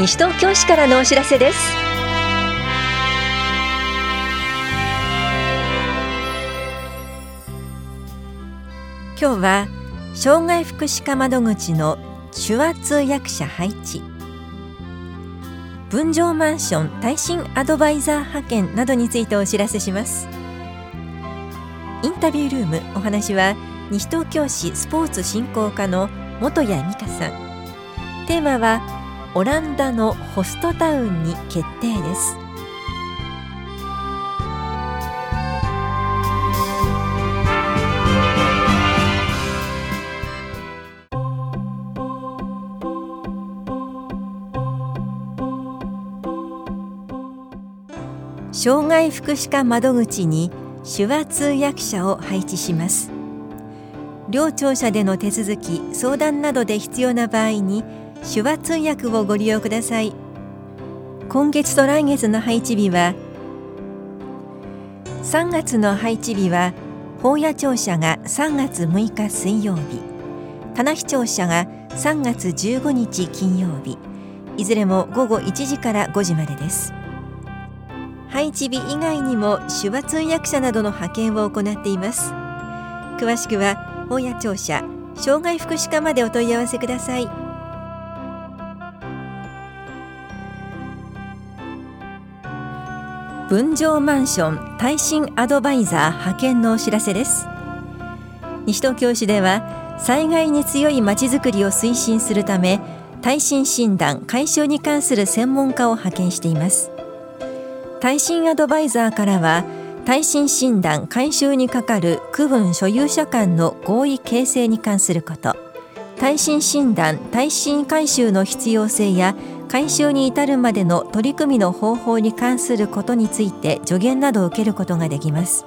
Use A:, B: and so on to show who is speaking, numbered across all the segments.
A: 西東京市からのお知らせです。
B: 今日は障害福祉課窓口の手話通訳者配置。分譲マンション耐震アドバイザー派遣などについてお知らせします。インタビュールームお話は西東京市スポーツ振興課の本谷美香さん。テーマはオランダのホストタウンに決定です。障害福祉課窓口に手話通訳者を配置します。両庁舎での手続き相談などで必要な場合に手話通訳をご利用ください。今月と来月の配置日は3月の配置日は法屋庁舎が3月6日水曜日棚視庁舎が3月15日金曜日いずれも午後1時から5時までです。配置日以外にも手話通訳者などの派遣を行っています。詳しくは法屋庁舎障害福祉課までお問い合わせください。分譲マンション耐震アドバイザー派遣のお知らせです。西東京市では災害に強いまちづくりを推進するため耐震診断解消に関する専門家を派遣しています。耐震アドバイザーからは耐震診断改修にかかる区分所有者間の合意形成に関すること耐震診断耐震改修の必要性や改修に至るまでの取り組みの方法に関することについて助言などを受けることができます。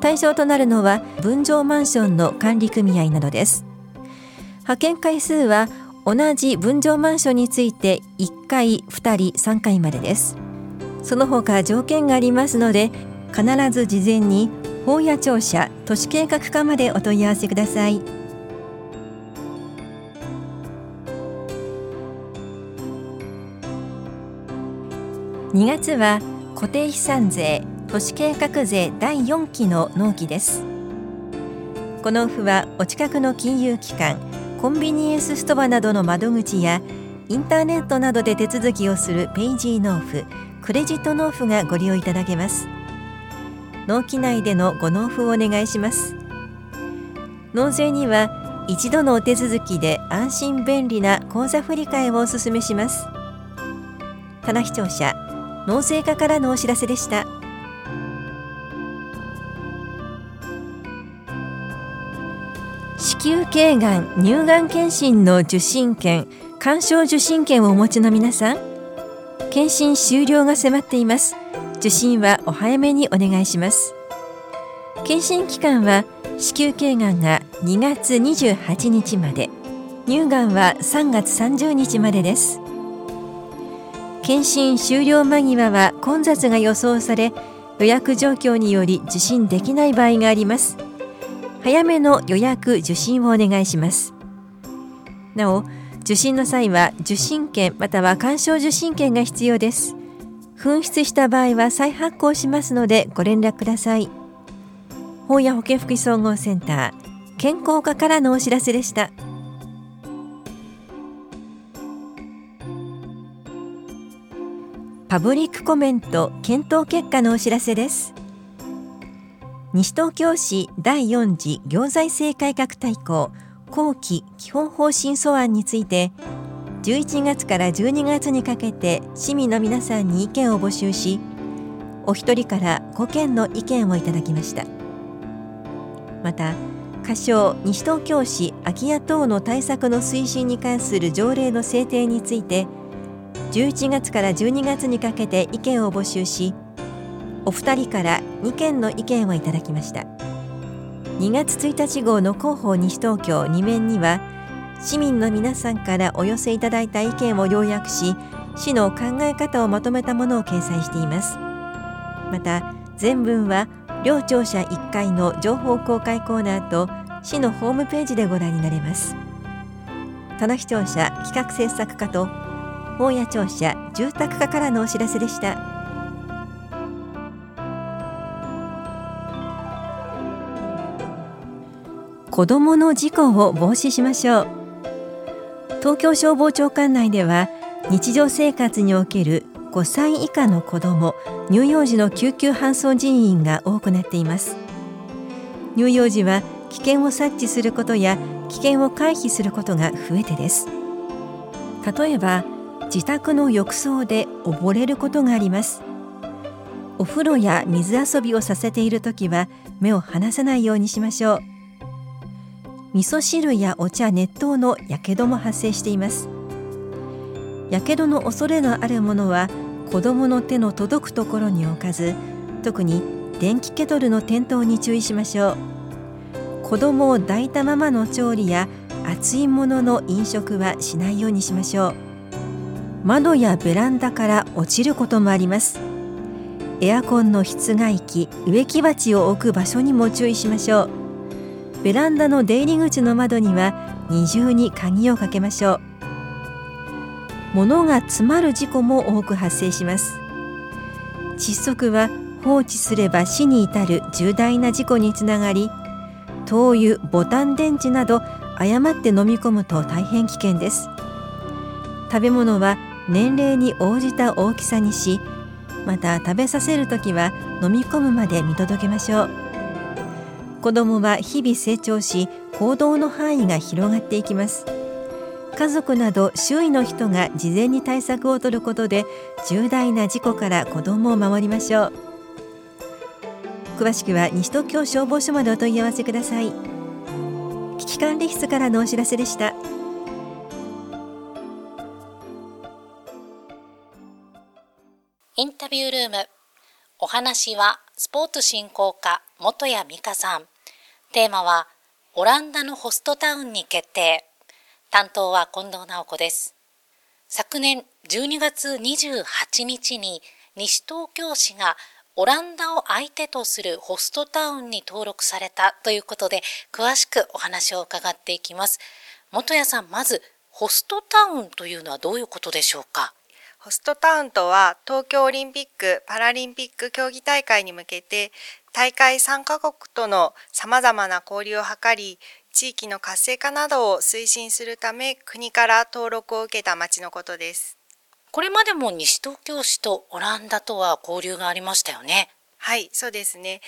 B: 対象となるのは分譲マンションの管理組合などです。派遣回数は同じ分譲マンションについて1回2人3回までです。その他条件がありますので必ず事前に法や庁舎都市計画課までお問い合わせください。2月は固定資産税都市計画税第4期の納期です。このオフはお近くの金融機関コンビニエンスストアなどの窓口やインターネットなどで手続きをするペイジー納付クレジット納付がご利用いただけます。納期内でのご納付をお願いします。納税には一度のお手続きで安心便利な口座振替をお勧めします。棚視聴者納税課からのお知らせでした。子宮頸がん乳がん検診の受診券鑑賞受診券をお持ちの皆さん検診終了が迫っています。受診はお早めにお願いします。検診期間は子宮頸がんが2月28日まで乳がんは3月30日までです。検診終了間際は混雑が予想され予約状況により受診できない場合があります。早めの予約受診をお願いします。なお受診の際は受診券または鑑賞受診券が必要です。紛失した場合は再発行しますのでご連絡ください。法や保健福祉総合センター健康課からのお知らせでした。パブリックコメント検討結果のお知らせです。西東京市第4次行財政改革大綱後期基本方針素案について11月から12月にかけて市民の皆さんに意見を募集しお一人から5件の意見をいただきました。また仮称西東京市空き家等の対策の推進に関する条例の制定について11月から12月にかけて意見を募集しお二人から2件の意見をいただきました。2月1日号の広報西東京2面には市民の皆さんからお寄せいただいた意見を要約し市の考え方をまとめたものを掲載しています。また全文は両庁舎1階の情報公開コーナーと市のホームページでご覧になれます。棚視聴者企画制作課と大谷庁舎住宅課からのお知らせでした。子どもの事故を防止しましょう。東京消防庁管内では日常生活における5歳以下の子ども乳幼児の救急搬送人員が多くなっています。乳幼児は危険を察知することや危険を回避することが増えてです。例えば自宅の浴槽で溺れることがあります。お風呂や水遊びをさせているときは目を離さないようにしましょう。味噌汁やお茶熱湯のやけども発生しています。やけどの恐れのあるものは子どもの手の届くところに置かず特に電気ケトルの点灯に注意しましょう。子どもを抱いたままの調理や熱いものの飲食はしないようにしましょう。窓やベランダから落ちることもあります。エアコンの室外機植木鉢を置く場所にも注意しましょう。ベランダの出入り口の窓には二重に鍵をかけましょう。物が詰まる事故も多く発生します。窒息は放置すれば死に至る重大な事故につながり灯油ボタン電池など誤って飲み込むと大変危険です。食べ物は年齢に応じた大きさにしまた食べさせるときは飲み込むまで見届けましょう。子どもは日々成長し行動の範囲が広がっていきます。家族など周囲の人が事前に対策を取ることで重大な事故から子どもを守りましょう。詳しくは西東京消防署までお問い合わせください。危機管理室からのお知らせでした。
C: ビュールーム。お話はスポーツ振興課元谷美香さん。テーマはオランダのホストタウンに決定。担当は近藤直子です。昨年12月28日に西東京市がオランダを相手とするホストタウンに登録されたということで、詳しくお話を伺っていきます。元谷さん、まず、ホストタウンというのはどういうことでしょうか？
D: ホストタウンとは、東京オリンピック・パラリンピック競技大会に向けて、大会参加国との様々な交流を図り、地域の活性化などを推進するため、国から登録を受けた町のことです。
C: これまでも西東京市とオランダとは交流がありましたよね。
D: はい、そうですね。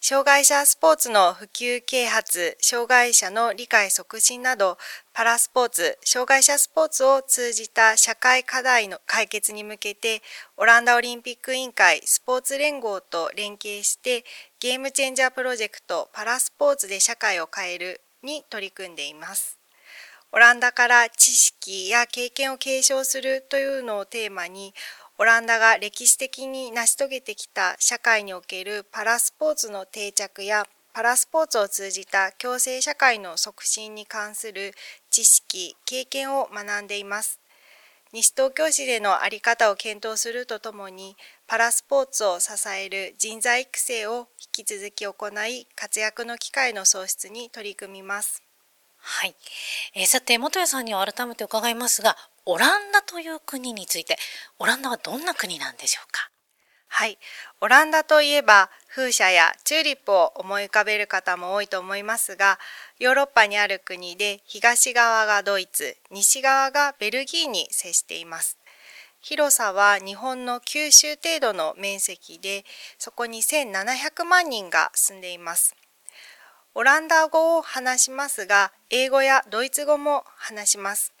D: 障害者スポーツの普及啓発、障害者の理解促進など、パラスポーツ、障害者スポーツを通じた社会課題の解決に向けて、オランダオリンピック委員会スポーツ連合と連携して、ゲームチェンジャープロジェクトパラスポーツで社会を変えるに取り組んでいます。オランダから知識や経験を継承するというのをテーマに、オランダが歴史的に成し遂げてきた社会におけるパラスポーツの定着やパラスポーツを通じた共生社会の促進に関する知識、経験を学んでいます。西東京市での在り方を検討するとともに、パラスポーツを支える人材育成を引き続き行い、活躍の機会の創出に取り組みます。
C: はい、えー、さて元谷さんには改めて伺いますがオランダという国についてオランダはどんな国なんでしょうか？
D: はい。オランダといえば風車やチューリップを思い浮かべる方も多いと思いますがヨーロッパにある国で東側がドイツ西側がベルギーに接しています。広さは日本の九州程度の面積でそこに1700万人が住んでいます。オランダ語を話しますが、英語やドイツ語も話します。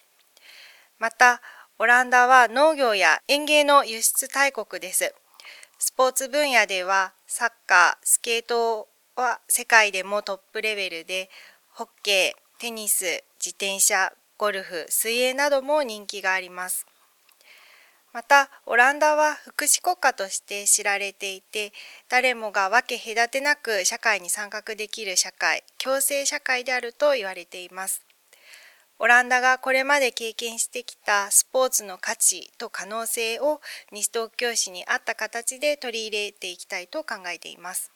D: また、オランダは農業や園芸の輸出大国です。スポーツ分野ではサッカー、スケートは世界でもトップレベルで、ホッケー、テニス、自転車、ゴルフ、水泳なども人気があります。またオランダは福祉国家として知られていて誰もが分け隔てなく社会に参画できる社会共生社会であると言われています。オランダがこれまで経験してきたスポーツの価値と可能性を西東京市に合った形で取り入れていきたいと考えています。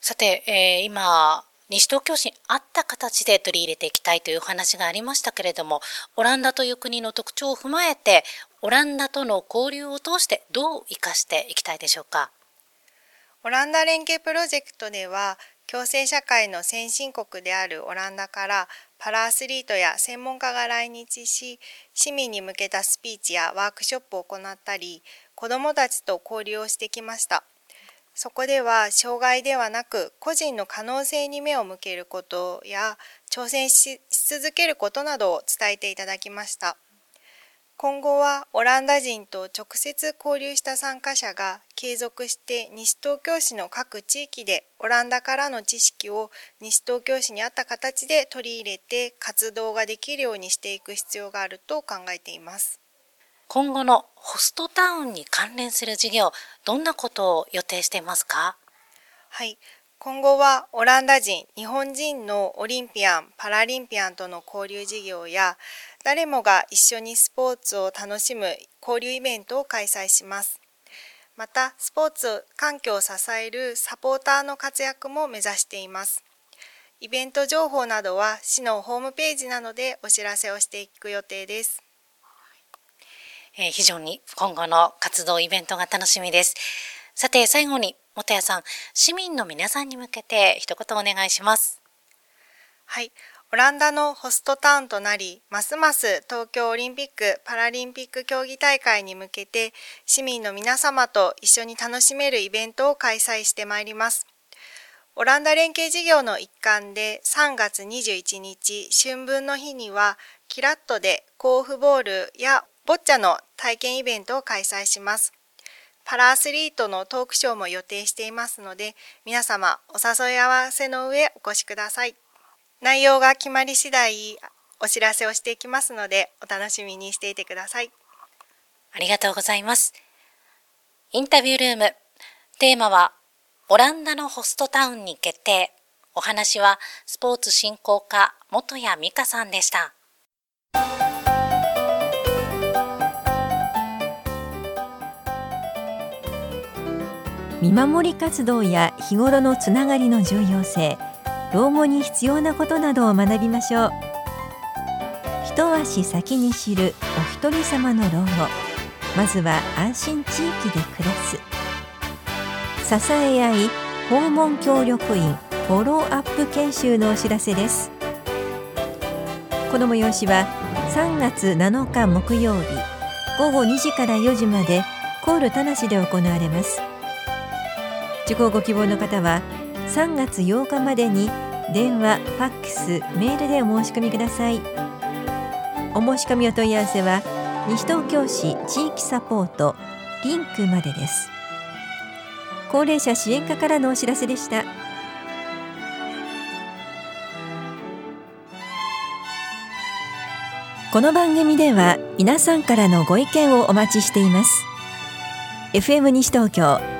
C: さて、えー、今西東京市に合った形で取り入れていきたいというお話がありましたけれども、オランダという国の特徴を踏まえて、オランダとの交流を通してどう生かしていきたいでしょうか？
D: オランダ連携プロジェクトでは、共生社会の先進国であるオランダからパラアスリートや専門家が来日し、市民に向けたスピーチやワークショップを行ったり、子どもたちと交流をしてきました。そこでは障害ではなく個人の可能性に目を向けることや挑戦し続けることなどを伝えていただきました。今後はオランダ人と直接交流した参加者が継続して西東京市の各地域でオランダからの知識を西東京市に合った形で取り入れて活動ができるようにしていく必要があると考えています。
C: 今後のホストタウンに関連する事業、どんなことを予定していますか？
D: はい。今後はオランダ人、日本人のオリンピアン、パラリンピアンとの交流事業や、誰もが一緒にスポーツを楽しむ交流イベントを開催します。また、スポーツ環境を支えるサポーターの活躍も目指しています。イベント情報などは市のホームページなどでお知らせをしていく予定です。
C: えー、非常に今後の活動イベントが楽しみです。さて最後に本谷さん、市民の皆さんに向けて一言お願いします。
D: はい。オランダのホストタウンとなり、ますます東京オリンピック・パラリンピック競技大会に向けて、市民の皆様と一緒に楽しめるイベントを開催してまいります。オランダ連携事業の一環で3月21日春分の日にはキラッとで甲府ボールやボッチャの体験イベントを開催します。パラアスリートのトークショーも予定していますので、皆様お誘い合わせの上お越しください。内容が決まり次第お知らせをしていきますので、お楽しみにしていてください。
C: ありがとうございます。インタビュールーム。テーマは、オランダのホストタウンに決定。お話は、スポーツ振興課、元谷美香さんでした。
B: 見守り活動や日頃のつながりの重要性老後に必要なことなどを学びましょう。一足先に知るお一人様の老後まずは安心地域で暮らす。支え合い訪問協力員フォローアップ研修のお知らせです。この催しは3月7日木曜日午後2時から4時までコール田無で行われます。受講ご希望の方は3月8日までに電話、ファックス、メールでお申し込みください。お申し込みお問い合わせは西東京市地域サポートリンクまでです。高齢者支援課からのお知らせでした。この番組では皆さんからのご意見をお待ちしています。FM 西東京